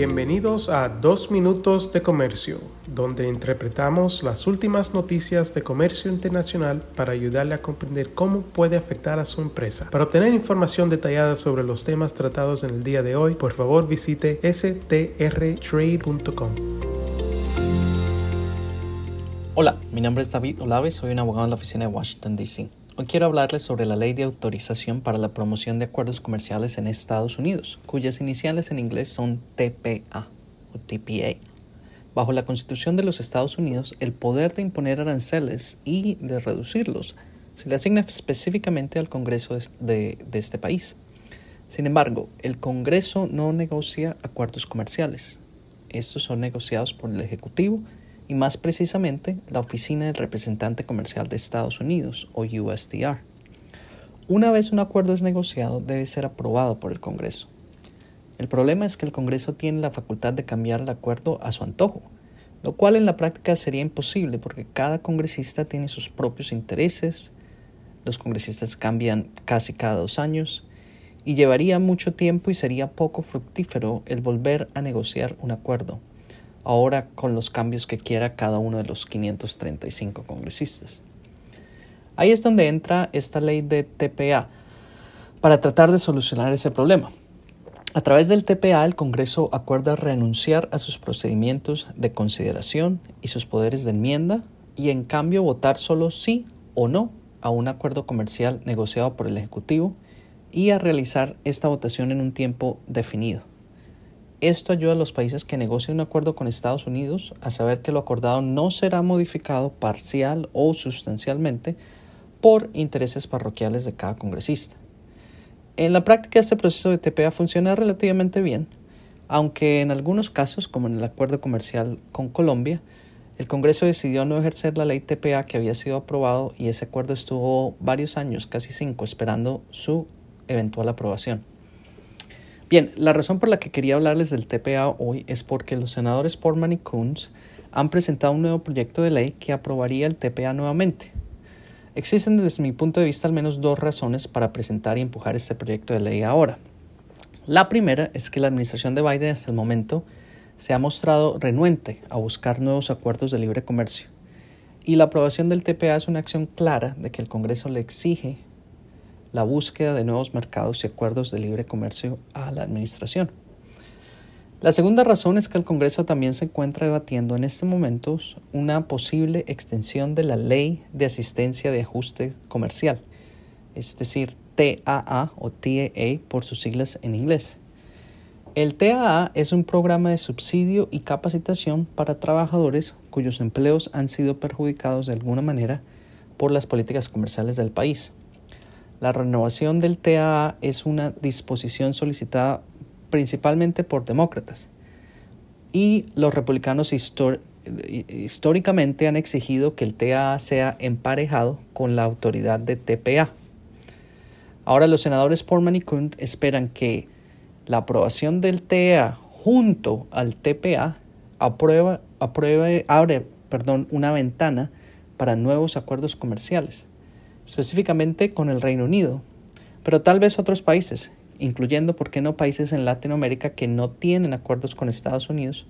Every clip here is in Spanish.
Bienvenidos a Dos Minutos de Comercio, donde interpretamos las últimas noticias de comercio internacional para ayudarle a comprender cómo puede afectar a su empresa. Para obtener información detallada sobre los temas tratados en el día de hoy, por favor visite strtrade.com. Hola, mi nombre es David Olave, soy un abogado en la oficina de Washington, D.C. Quiero hablarles sobre la Ley de Autorización para la Promoción de Acuerdos Comerciales en Estados Unidos, cuyas iniciales en inglés son TPA o TPA. Bajo la Constitución de los Estados Unidos, el poder de imponer aranceles y de reducirlos se le asigna específicamente al Congreso de este país. Sin embargo, el Congreso no negocia acuerdos comerciales. Estos son negociados por el Ejecutivo y más precisamente la Oficina del Representante Comercial de Estados Unidos o USTR. Una vez un acuerdo es negociado, debe ser aprobado por el Congreso. El problema es que el Congreso tiene la facultad de cambiar el acuerdo a su antojo, lo cual en la práctica sería imposible porque cada congresista tiene sus propios intereses, los congresistas cambian casi cada dos años y llevaría mucho tiempo y sería poco fructífero el volver a negociar un acuerdo ahora con los cambios que quiera cada uno de los 535 congresistas. Ahí es donde entra esta ley de TPA para tratar de solucionar ese problema. A través del TPA, el Congreso acuerda renunciar a sus procedimientos de consideración y sus poderes de enmienda y en cambio votar solo sí o no a un acuerdo comercial negociado por el Ejecutivo y a realizar esta votación en un tiempo definido. Esto ayuda a los países que negocian un acuerdo con Estados Unidos a saber que lo acordado no será modificado parcial o sustancialmente por intereses parroquiales de cada congresista. En la práctica este proceso de TPA funciona relativamente bien, aunque en algunos casos, como en el acuerdo comercial con Colombia, el Congreso decidió no ejercer la ley TPA que había sido aprobado y ese acuerdo estuvo varios años, casi cinco, esperando su eventual aprobación. Bien, la razón por la que quería hablarles del TPA hoy es porque los senadores Portman y Coons han presentado un nuevo proyecto de ley que aprobaría el TPA nuevamente. Existen desde mi punto de vista al menos dos razones para presentar y empujar este proyecto de ley ahora. La primera es que la administración de Biden hasta el momento se ha mostrado renuente a buscar nuevos acuerdos de libre comercio y la aprobación del TPA es una acción clara de que el Congreso le exige la búsqueda de nuevos mercados y acuerdos de libre comercio a la Administración. La segunda razón es que el Congreso también se encuentra debatiendo en este momento una posible extensión de la Ley de Asistencia de Ajuste Comercial, es decir, TAA o TAA por sus siglas en inglés. El TAA es un programa de subsidio y capacitación para trabajadores cuyos empleos han sido perjudicados de alguna manera por las políticas comerciales del país. La renovación del TAA es una disposición solicitada principalmente por demócratas y los republicanos históricamente han exigido que el TAA sea emparejado con la autoridad de TPA. Ahora los senadores Portman y Kunt esperan que la aprobación del TAA junto al TPA aprueba, abre perdón, una ventana para nuevos acuerdos comerciales específicamente con el Reino Unido, pero tal vez otros países, incluyendo, ¿por qué no?, países en Latinoamérica que no tienen acuerdos con Estados Unidos,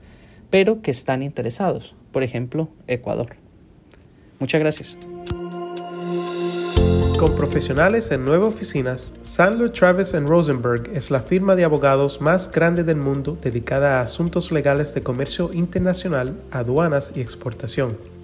pero que están interesados, por ejemplo, Ecuador. Muchas gracias. Con profesionales en nueve oficinas, Sandler Travis Rosenberg es la firma de abogados más grande del mundo dedicada a asuntos legales de comercio internacional, aduanas y exportación.